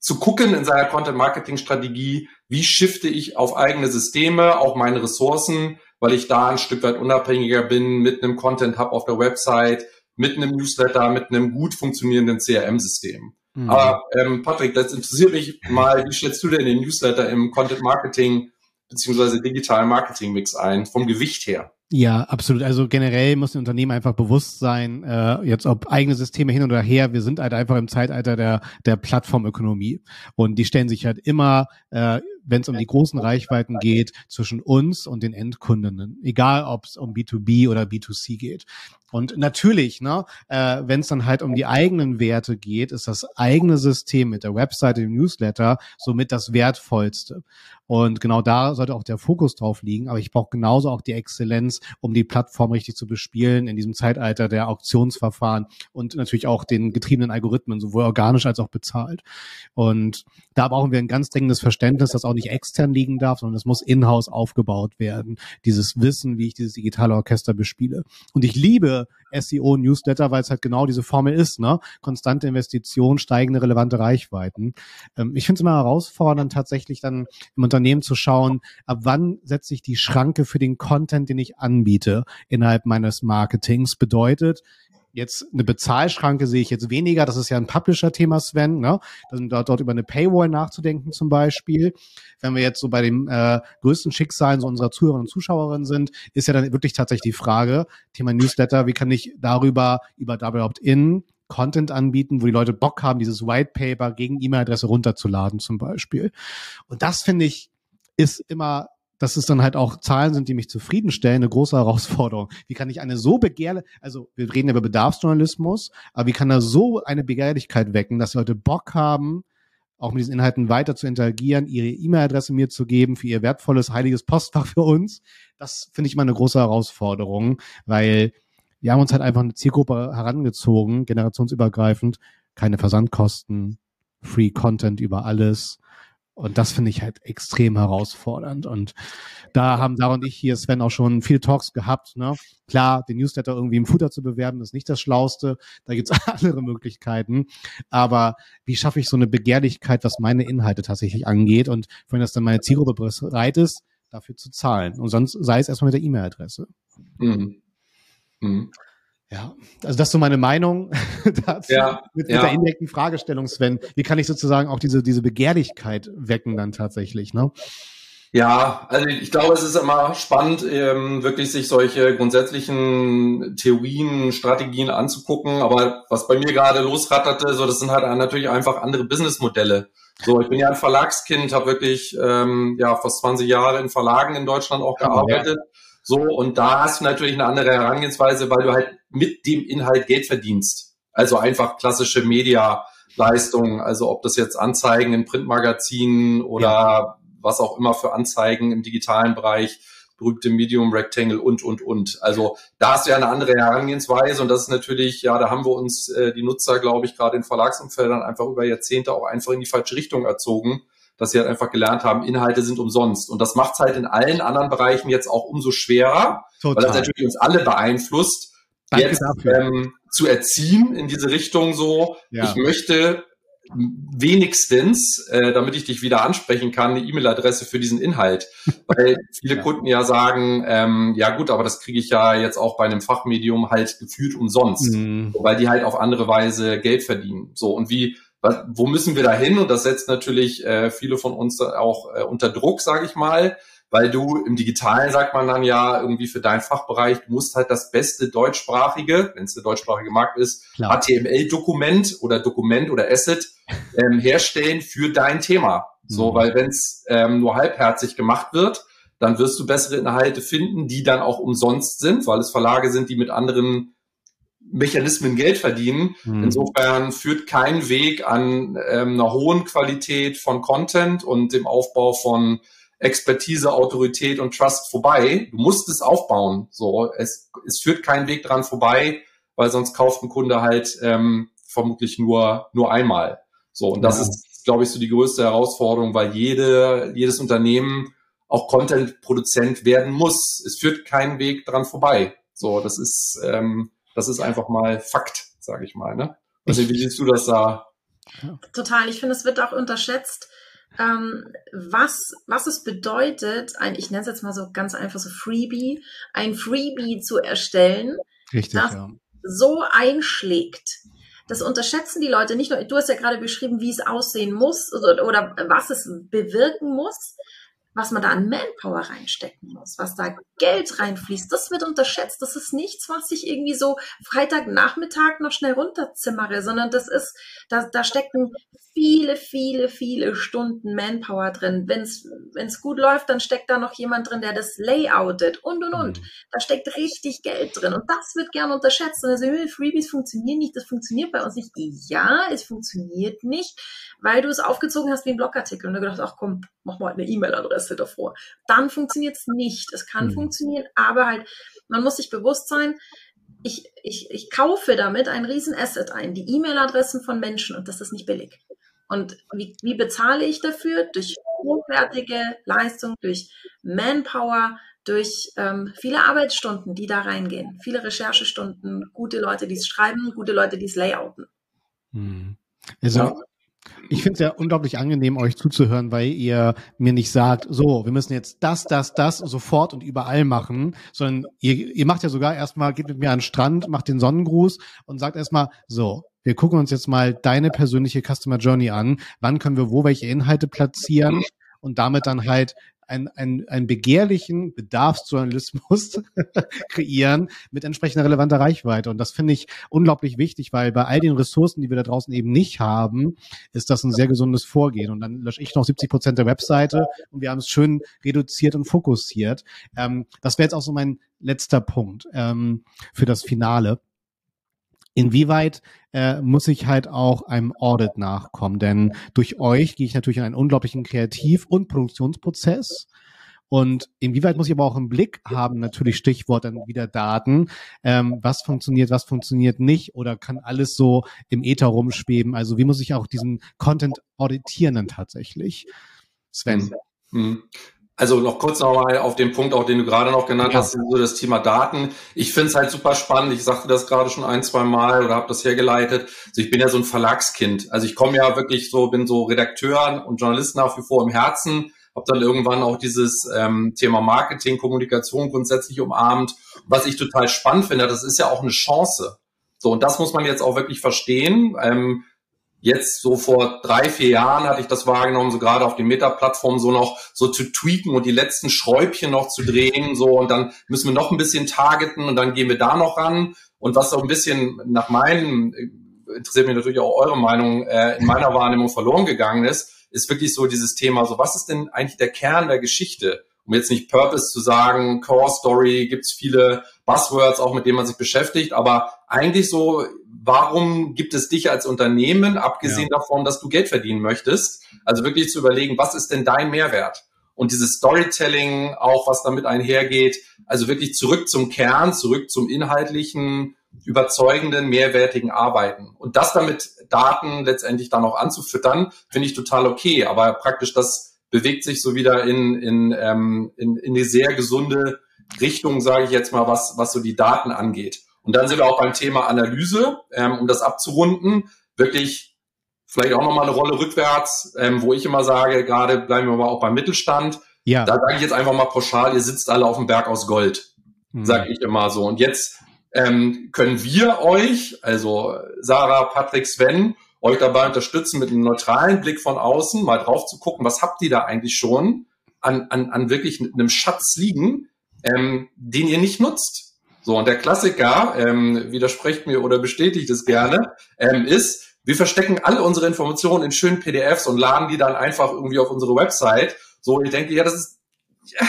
zu gucken in seiner Content-Marketing-Strategie, wie shifte ich auf eigene Systeme, auch meine Ressourcen, weil ich da ein Stück weit unabhängiger bin mit einem Content Hub auf der Website, mit einem Newsletter, mit einem gut funktionierenden CRM-System. Mhm. Aber ähm, Patrick, das interessiert mich mal, wie schätzt du denn den Newsletter im Content Marketing beziehungsweise digitalen Marketing Mix ein, vom Gewicht her? Ja, absolut. Also generell muss ein Unternehmen einfach bewusst sein, äh, jetzt ob eigene Systeme hin oder her, wir sind halt einfach im Zeitalter der, der Plattformökonomie. Und die stellen sich halt immer äh, wenn es um die großen Reichweiten geht, zwischen uns und den Endkundinnen, egal ob es um B2B oder B2C geht. Und natürlich, ne, äh, wenn es dann halt um die eigenen Werte geht, ist das eigene System mit der Webseite, dem Newsletter somit das wertvollste. Und genau da sollte auch der Fokus drauf liegen. Aber ich brauche genauso auch die Exzellenz, um die Plattform richtig zu bespielen in diesem Zeitalter der Auktionsverfahren und natürlich auch den getriebenen Algorithmen, sowohl organisch als auch bezahlt. Und da brauchen wir ein ganz dringendes Verständnis, das auch nicht extern liegen darf, sondern es muss in-house aufgebaut werden. Dieses Wissen, wie ich dieses digitale Orchester bespiele. Und ich liebe SEO Newsletter, weil es halt genau diese Formel ist, ne? Konstante Investition, steigende relevante Reichweiten. Ähm, ich finde es immer herausfordernd, tatsächlich dann im Unternehmen zu schauen, ab wann setze ich die Schranke für den Content, den ich anbiete innerhalb meines Marketings. Bedeutet, Jetzt eine Bezahlschranke sehe ich jetzt weniger. Das ist ja ein Publisher-Thema, Sven. Ne? Dann dort, dort über eine Paywall nachzudenken zum Beispiel. Wenn wir jetzt so bei den äh, größten Schicksalen so unserer Zuhörer und Zuschauerinnen sind, ist ja dann wirklich tatsächlich die Frage, Thema Newsletter, wie kann ich darüber, über Double Opt-in, Content anbieten, wo die Leute Bock haben, dieses White Paper gegen E-Mail-Adresse runterzuladen zum Beispiel. Und das finde ich ist immer dass es dann halt auch Zahlen sind, die mich zufriedenstellen, eine große Herausforderung. Wie kann ich eine so begehrle, also wir reden über Bedarfsjournalismus, aber wie kann da so eine Begehrlichkeit wecken, dass Leute Bock haben, auch mit diesen Inhalten weiter zu interagieren, ihre E-Mail-Adresse mir zu geben für ihr wertvolles, heiliges Postfach für uns. Das finde ich immer eine große Herausforderung, weil wir haben uns halt einfach eine Zielgruppe herangezogen, generationsübergreifend, keine Versandkosten, Free Content über alles, und das finde ich halt extrem herausfordernd. Und da haben Sarah und ich hier, Sven, auch schon viele Talks gehabt. Ne? Klar, den Newsletter irgendwie im Futter zu bewerben, ist nicht das Schlauste. Da gibt's andere Möglichkeiten. Aber wie schaffe ich so eine Begehrlichkeit, was meine Inhalte tatsächlich angeht? Und wenn das dann meine Zielgruppe bereit ist, dafür zu zahlen. Und sonst sei es erstmal mit der E-Mail-Adresse. Mhm. Mhm. Ja, also das ist so meine Meinung dazu ja, mit, mit der indirekten Fragestellung, Sven. Wie kann ich sozusagen auch diese, diese Begehrlichkeit wecken dann tatsächlich, ne? Ja, also ich glaube, es ist immer spannend, ähm, wirklich sich solche grundsätzlichen Theorien, Strategien anzugucken. Aber was bei mir gerade losratterte, so das sind halt natürlich einfach andere Businessmodelle. So, ich bin ja ein Verlagskind, habe wirklich ähm, ja fast 20 Jahre in Verlagen in Deutschland auch gearbeitet. Ja. So, und da hast du natürlich eine andere Herangehensweise, weil du halt mit dem Inhalt Geld verdienst. Also einfach klassische Media-Leistungen, also ob das jetzt Anzeigen in Printmagazinen oder ja. was auch immer für Anzeigen im digitalen Bereich, berühmte Medium, Rectangle und, und, und. Also da hast du ja eine andere Herangehensweise und das ist natürlich, ja, da haben wir uns äh, die Nutzer, glaube ich, gerade in Verlagsumfeldern einfach über Jahrzehnte auch einfach in die falsche Richtung erzogen dass sie halt einfach gelernt haben, Inhalte sind umsonst. Und das macht es halt in allen anderen Bereichen jetzt auch umso schwerer, Total. weil das natürlich uns alle beeinflusst, Danke jetzt ähm, zu erziehen in diese Richtung so, ja. ich möchte wenigstens, äh, damit ich dich wieder ansprechen kann, eine E-Mail-Adresse für diesen Inhalt. Weil viele ja. Kunden ja sagen, ähm, ja gut, aber das kriege ich ja jetzt auch bei einem Fachmedium halt gefühlt umsonst, mhm. weil die halt auf andere Weise Geld verdienen. So und wie was, wo müssen wir da hin? Und das setzt natürlich äh, viele von uns auch äh, unter Druck, sage ich mal, weil du im Digitalen sagt man dann ja irgendwie für deinen Fachbereich, du musst halt das beste deutschsprachige, wenn es der deutschsprachige Markt ist, HTML-Dokument oder Dokument oder Asset ähm, herstellen für dein Thema. So, mhm. weil wenn es ähm, nur halbherzig gemacht wird, dann wirst du bessere Inhalte finden, die dann auch umsonst sind, weil es Verlage sind, die mit anderen Mechanismen Geld verdienen. Mhm. Insofern führt kein Weg an ähm, einer hohen Qualität von Content und dem Aufbau von Expertise, Autorität und Trust vorbei. Du musst es aufbauen. So, es, es führt kein Weg dran vorbei, weil sonst kauft ein Kunde halt ähm, vermutlich nur nur einmal. So und das ja. ist, glaube ich, so die größte Herausforderung, weil jede jedes Unternehmen auch Content-Produzent werden muss. Es führt keinen Weg dran vorbei. So, das ist ähm, das ist einfach mal Fakt, sage ich mal. Ne? Also wie siehst du das da? Total. Ich finde, es wird auch unterschätzt, ähm, was, was es bedeutet, ein, ich nenne es jetzt mal so ganz einfach so Freebie, ein Freebie zu erstellen, Richtig, das ja. so einschlägt. Das unterschätzen die Leute nicht nur. Du hast ja gerade beschrieben, wie es aussehen muss oder, oder was es bewirken muss. Was man da an Manpower reinstecken muss, was da Geld reinfließt, das wird unterschätzt. Das ist nichts, was ich irgendwie so Freitagnachmittag noch schnell runterzimmere, sondern das ist, da, da stecken viele, viele, viele Stunden Manpower drin. Wenn es gut läuft, dann steckt da noch jemand drin, der das layoutet und und und. Mhm. Da steckt richtig Geld drin und das wird gern unterschätzt. Und also Freebies funktionieren nicht, das funktioniert bei uns nicht. Ja, es funktioniert nicht, weil du es aufgezogen hast wie ein Blogartikel und du gedacht, ach komm, mach mal eine E-Mail-Adresse davor. Dann funktioniert es nicht. Es kann mhm. funktionieren, aber halt, man muss sich bewusst sein, ich, ich, ich kaufe damit ein riesen Asset ein, die E-Mail-Adressen von Menschen und das ist nicht billig. Und wie, wie bezahle ich dafür? Durch hochwertige Leistung, durch Manpower, durch ähm, viele Arbeitsstunden, die da reingehen, viele Recherchestunden, gute Leute, die es schreiben, gute Leute, die es layouten. Hm. Also. Ich finde es ja unglaublich angenehm, euch zuzuhören, weil ihr mir nicht sagt, so, wir müssen jetzt das, das, das sofort und überall machen, sondern ihr, ihr macht ja sogar erstmal, geht mit mir an den Strand, macht den Sonnengruß und sagt erstmal, so, wir gucken uns jetzt mal deine persönliche Customer Journey an. Wann können wir wo welche Inhalte platzieren? Und damit dann halt ein, ein, einen begehrlichen Bedarfsjournalismus kreieren mit entsprechender relevanter Reichweite. Und das finde ich unglaublich wichtig, weil bei all den Ressourcen, die wir da draußen eben nicht haben, ist das ein sehr gesundes Vorgehen. Und dann lösche ich noch 70 Prozent der Webseite und wir haben es schön reduziert und fokussiert. Ähm, das wäre jetzt auch so mein letzter Punkt ähm, für das Finale. Inwieweit äh, muss ich halt auch einem Audit nachkommen? Denn durch euch gehe ich natürlich in einen unglaublichen Kreativ- und Produktionsprozess. Und inwieweit muss ich aber auch im Blick haben, natürlich Stichwort dann wieder Daten, ähm, was funktioniert, was funktioniert nicht oder kann alles so im Ether rumschweben? Also wie muss ich auch diesen Content auditieren dann tatsächlich? Sven. Mhm. Also noch kurz nochmal auf den Punkt, auch den du gerade noch genannt ja. hast, so das Thema Daten. Ich finde es halt super spannend. Ich sagte das gerade schon ein, zwei Mal oder habe das hergeleitet. Also ich bin ja so ein Verlagskind. Also ich komme ja wirklich so, bin so Redakteur und Journalist nach wie vor im Herzen. Habe dann irgendwann auch dieses ähm, Thema Marketing, Kommunikation grundsätzlich umarmt. Was ich total spannend finde, das ist ja auch eine Chance. So, und das muss man jetzt auch wirklich verstehen. Ähm, jetzt so vor drei, vier Jahren hatte ich das wahrgenommen, so gerade auf den Meta-Plattformen so noch so zu tweaken und die letzten Schräubchen noch zu drehen, so und dann müssen wir noch ein bisschen targeten und dann gehen wir da noch ran. Und was so ein bisschen nach meinem, interessiert mich natürlich auch eure Meinung, äh, in meiner Wahrnehmung verloren gegangen ist, ist wirklich so dieses Thema, so was ist denn eigentlich der Kern der Geschichte? Um jetzt nicht Purpose zu sagen, Core Story, gibt's viele Buzzwords auch, mit denen man sich beschäftigt, aber eigentlich so, warum gibt es dich als Unternehmen, abgesehen ja. davon, dass du Geld verdienen möchtest? Also wirklich zu überlegen, was ist denn dein Mehrwert? Und dieses Storytelling, auch was damit einhergeht, also wirklich zurück zum Kern, zurück zum inhaltlichen, überzeugenden, mehrwertigen Arbeiten. Und das damit Daten letztendlich dann auch anzufüttern, finde ich total okay. Aber praktisch das bewegt sich so wieder in, in, ähm, in, in eine sehr gesunde Richtung, sage ich jetzt mal, was, was so die Daten angeht. Und dann sind wir auch beim Thema Analyse, ähm, um das abzurunden, wirklich vielleicht auch nochmal eine Rolle rückwärts, ähm, wo ich immer sage, gerade bleiben wir mal auch beim Mittelstand. Ja. Da sage ich jetzt einfach mal pauschal, ihr sitzt alle auf dem Berg aus Gold, mhm. sage ich immer so. Und jetzt ähm, können wir euch, also Sarah, Patrick, Sven, euch dabei unterstützen, mit einem neutralen Blick von außen mal drauf zu gucken, was habt ihr da eigentlich schon an, an, an wirklich einem Schatz liegen, ähm, den ihr nicht nutzt. So, und der Klassiker, ähm, widerspricht mir oder bestätigt es gerne, ähm, ist, wir verstecken alle unsere Informationen in schönen PDFs und laden die dann einfach irgendwie auf unsere Website. So, ich denke, ja, das ist, ja,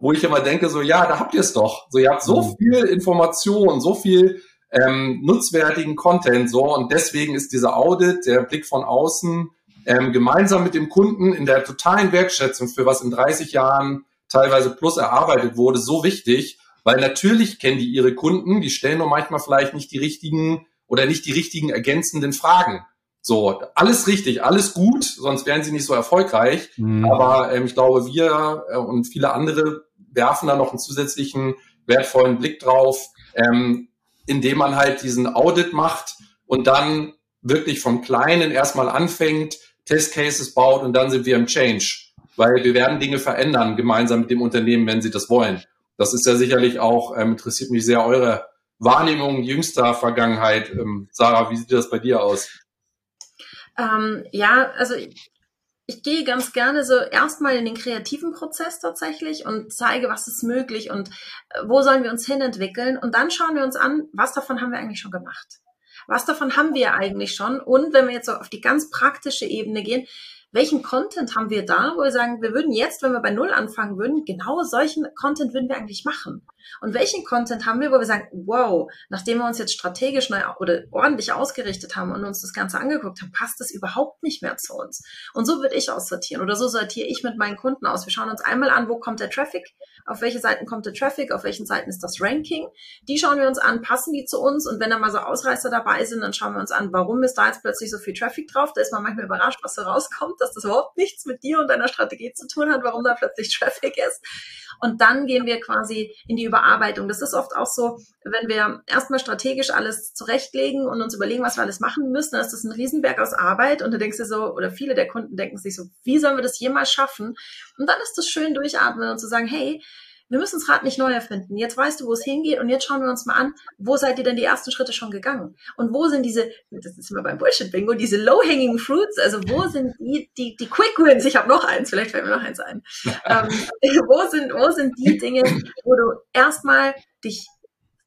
wo ich immer denke, so, ja, da habt ihr es doch. So, ihr habt so mhm. viel Information, so viel ähm, nutzwertigen Content, so, und deswegen ist dieser Audit, der Blick von außen, ähm, gemeinsam mit dem Kunden in der totalen Wertschätzung für was in 30 Jahren teilweise plus erarbeitet wurde, so wichtig, weil natürlich kennen die ihre Kunden, die stellen nur manchmal vielleicht nicht die richtigen oder nicht die richtigen ergänzenden Fragen. So, alles richtig, alles gut, sonst wären sie nicht so erfolgreich. Mhm. Aber ähm, ich glaube, wir äh, und viele andere werfen da noch einen zusätzlichen wertvollen Blick drauf, ähm, indem man halt diesen Audit macht und dann wirklich vom Kleinen erstmal anfängt, Testcases baut und dann sind wir im Change. Weil wir werden Dinge verändern gemeinsam mit dem Unternehmen, wenn sie das wollen. Das ist ja sicherlich auch, ähm, interessiert mich sehr eure Wahrnehmung jüngster Vergangenheit. Ähm, Sarah, wie sieht das bei dir aus? Ähm, ja, also ich, ich gehe ganz gerne so erstmal in den kreativen Prozess tatsächlich und zeige, was ist möglich und äh, wo sollen wir uns hinentwickeln. Und dann schauen wir uns an, was davon haben wir eigentlich schon gemacht. Was davon haben wir eigentlich schon? Und wenn wir jetzt so auf die ganz praktische Ebene gehen, welchen Content haben wir da, wo wir sagen, wir würden jetzt, wenn wir bei Null anfangen würden, genau solchen Content würden wir eigentlich machen. Und welchen Content haben wir, wo wir sagen, wow, nachdem wir uns jetzt strategisch neu oder ordentlich ausgerichtet haben und uns das Ganze angeguckt haben, passt das überhaupt nicht mehr zu uns. Und so würde ich aussortieren oder so sortiere ich mit meinen Kunden aus. Wir schauen uns einmal an, wo kommt der Traffic, auf welche Seiten kommt der Traffic, auf welchen Seiten ist das Ranking. Die schauen wir uns an, passen die zu uns und wenn da mal so Ausreißer dabei sind, dann schauen wir uns an, warum ist da jetzt plötzlich so viel Traffic drauf. Da ist man manchmal überrascht, was da rauskommt, dass das überhaupt nichts mit dir und deiner Strategie zu tun hat, warum da plötzlich Traffic ist. Und dann gehen wir quasi in die Überarbeitung. Das ist oft auch so, wenn wir erstmal strategisch alles zurechtlegen und uns überlegen, was wir alles machen müssen, dann ist das ein Riesenberg aus Arbeit. Und da denkst du so, oder viele der Kunden denken sich so, wie sollen wir das jemals schaffen? Und dann ist es schön durchatmen und zu sagen, hey, wir müssen das Rad nicht neu erfinden. Jetzt weißt du, wo es hingeht und jetzt schauen wir uns mal an, wo seid ihr denn die ersten Schritte schon gegangen? Und wo sind diese, das ist immer beim Bullshit-Bingo, diese low-hanging fruits, also wo sind die, die, die Quick Wins? Ich habe noch eins, vielleicht fällt mir noch eins ein. ähm, wo, sind, wo sind die Dinge, wo du erstmal dich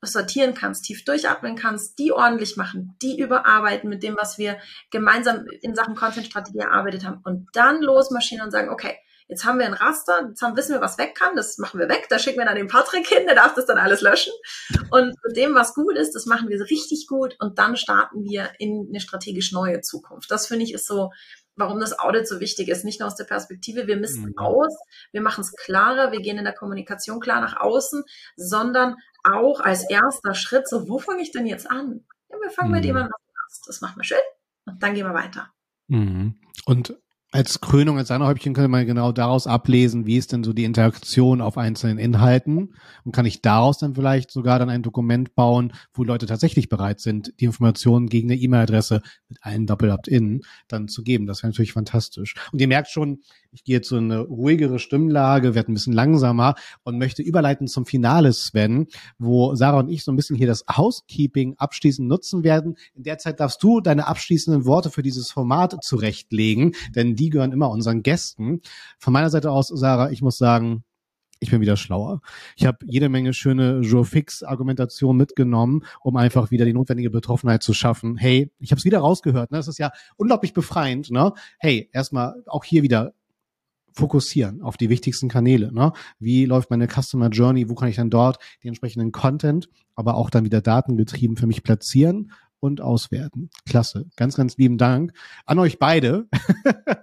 sortieren kannst, tief durchatmen kannst, die ordentlich machen, die überarbeiten mit dem, was wir gemeinsam in Sachen Content-Strategie erarbeitet haben und dann losmaschinen und sagen, okay, Jetzt haben wir ein Raster, jetzt haben, wissen wir, was weg kann, das machen wir weg, da schicken wir dann den Patrick hin, der darf das dann alles löschen. Und mit dem, was gut ist, das machen wir richtig gut und dann starten wir in eine strategisch neue Zukunft. Das finde ich ist so, warum das Audit so wichtig ist. Nicht nur aus der Perspektive, wir missten mhm. aus, wir machen es klarer, wir gehen in der Kommunikation klar nach außen, sondern auch als erster Schritt, so, wo fange ich denn jetzt an? Ja, wir fangen mhm. mit jemandem an, das macht man schön und dann gehen wir weiter. Mhm. Und als Krönung, als Sahnehäubchen könnte man genau daraus ablesen, wie ist denn so die Interaktion auf einzelnen Inhalten und kann ich daraus dann vielleicht sogar dann ein Dokument bauen, wo Leute tatsächlich bereit sind, die Informationen gegen eine E-Mail-Adresse mit allen Doppel-Opt-In dann zu geben. Das wäre natürlich fantastisch. Und ihr merkt schon, ich gehe jetzt so eine ruhigere Stimmlage, werde ein bisschen langsamer und möchte überleiten zum Finale, Sven, wo Sarah und ich so ein bisschen hier das Housekeeping abschließend nutzen werden. In der Zeit darfst du deine abschließenden Worte für dieses Format zurechtlegen, denn die gehören immer unseren Gästen. Von meiner Seite aus, Sarah, ich muss sagen, ich bin wieder schlauer. Ich habe jede Menge schöne Joe-Fix-Argumentation mitgenommen, um einfach wieder die notwendige Betroffenheit zu schaffen. Hey, ich habe es wieder rausgehört. Ne? Das ist ja unglaublich befreiend. Ne? Hey, erstmal auch hier wieder fokussieren auf die wichtigsten Kanäle. Ne? Wie läuft meine Customer Journey? Wo kann ich dann dort den entsprechenden Content, aber auch dann wieder datengetrieben für mich platzieren und auswerten? Klasse. Ganz, ganz lieben Dank an euch beide.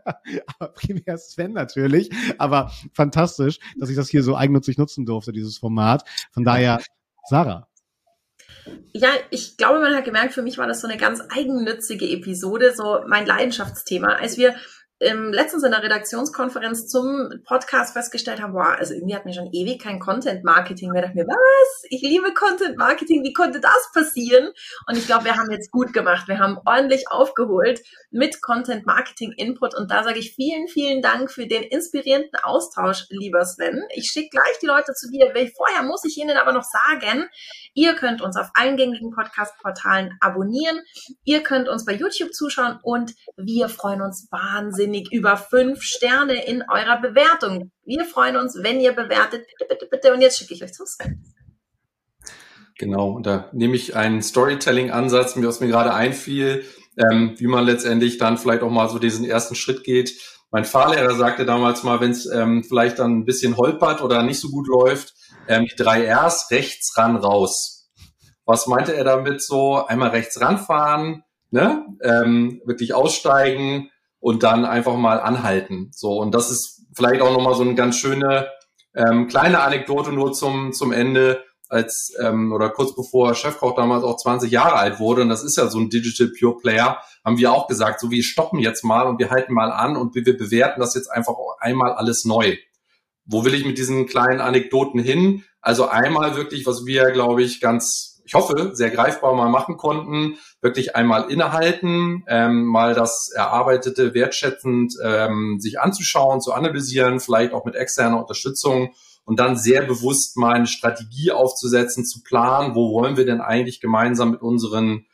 primär Sven natürlich. Aber fantastisch, dass ich das hier so eigennützig nutzen durfte, dieses Format. Von daher, Sarah. Ja, ich glaube, man hat gemerkt, für mich war das so eine ganz eigennützige Episode, so mein Leidenschaftsthema. Als wir ähm, letztens in der Redaktionskonferenz zum Podcast festgestellt haben, boah, also irgendwie hat mir schon ewig kein Content Marketing mehr. Da dachte mir, was? Ich liebe Content Marketing. Wie konnte das passieren? Und ich glaube, wir haben jetzt gut gemacht. Wir haben ordentlich aufgeholt mit Content Marketing Input. Und da sage ich vielen, vielen Dank für den inspirierenden Austausch, lieber Sven. Ich schicke gleich die Leute zu dir. Vorher muss ich Ihnen aber noch sagen, ihr könnt uns auf allen gängigen Podcast-Portalen abonnieren. Ihr könnt uns bei YouTube zuschauen und wir freuen uns wahnsinnig wahnsinnig über fünf Sterne in eurer Bewertung. Wir freuen uns, wenn ihr bewertet. Bitte, bitte, bitte. Und jetzt schicke ich euch zum Sven. Genau, und da nehme ich einen Storytelling-Ansatz, was mir gerade einfiel, ähm, wie man letztendlich dann vielleicht auch mal so diesen ersten Schritt geht. Mein Fahrlehrer sagte damals mal, wenn es ähm, vielleicht dann ein bisschen holpert oder nicht so gut läuft, ähm, die drei Rs, rechts ran, raus. Was meinte er damit so? Einmal rechts ranfahren, ne? ähm, wirklich aussteigen, und dann einfach mal anhalten. So, und das ist vielleicht auch nochmal so eine ganz schöne ähm, kleine Anekdote nur zum, zum Ende, als ähm, oder kurz bevor Chefkoch damals auch 20 Jahre alt wurde, und das ist ja so ein Digital Pure Player, haben wir auch gesagt, so wir stoppen jetzt mal und wir halten mal an und wir, bewerten das jetzt einfach einmal alles neu. Wo will ich mit diesen kleinen Anekdoten hin? Also einmal wirklich, was wir, glaube ich, ganz ich hoffe, sehr greifbar mal machen konnten, wirklich einmal innehalten, ähm, mal das Erarbeitete wertschätzend ähm, sich anzuschauen, zu analysieren, vielleicht auch mit externer Unterstützung und dann sehr bewusst mal eine Strategie aufzusetzen, zu planen, wo wollen wir denn eigentlich gemeinsam mit unseren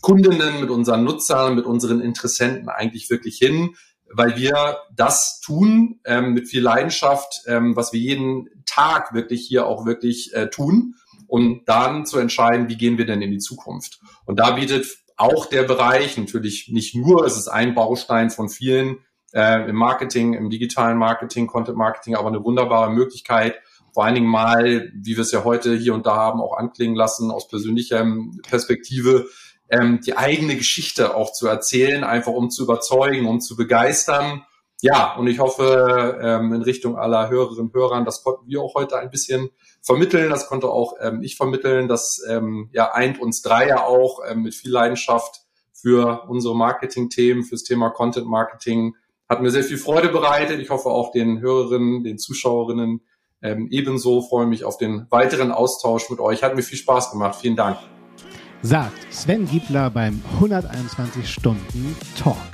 Kundinnen, mit unseren Nutzern, mit unseren Interessenten eigentlich wirklich hin? weil wir das tun ähm, mit viel Leidenschaft, ähm, was wir jeden Tag wirklich hier auch wirklich äh, tun, um dann zu entscheiden, wie gehen wir denn in die Zukunft. Und da bietet auch der Bereich natürlich nicht nur, es ist ein Baustein von vielen äh, im Marketing, im digitalen Marketing, Content Marketing, aber eine wunderbare Möglichkeit, vor allen Dingen mal, wie wir es ja heute hier und da haben, auch anklingen lassen, aus persönlicher Perspektive, ähm, die eigene Geschichte auch zu erzählen, einfach um zu überzeugen, um zu begeistern. Ja, und ich hoffe ähm, in Richtung aller Hörerinnen und Hörern, das konnten wir auch heute ein bisschen vermitteln, das konnte auch ähm, ich vermitteln, das ähm, ja eint uns drei ja auch ähm, mit viel Leidenschaft für unsere Marketing-Themen, fürs Thema Content Marketing. Hat mir sehr viel Freude bereitet. Ich hoffe auch den Hörerinnen, den Zuschauerinnen ähm, ebenso. Freue mich auf den weiteren Austausch mit euch. Hat mir viel Spaß gemacht. Vielen Dank sagt Sven Giebler beim 121 Stunden Talk.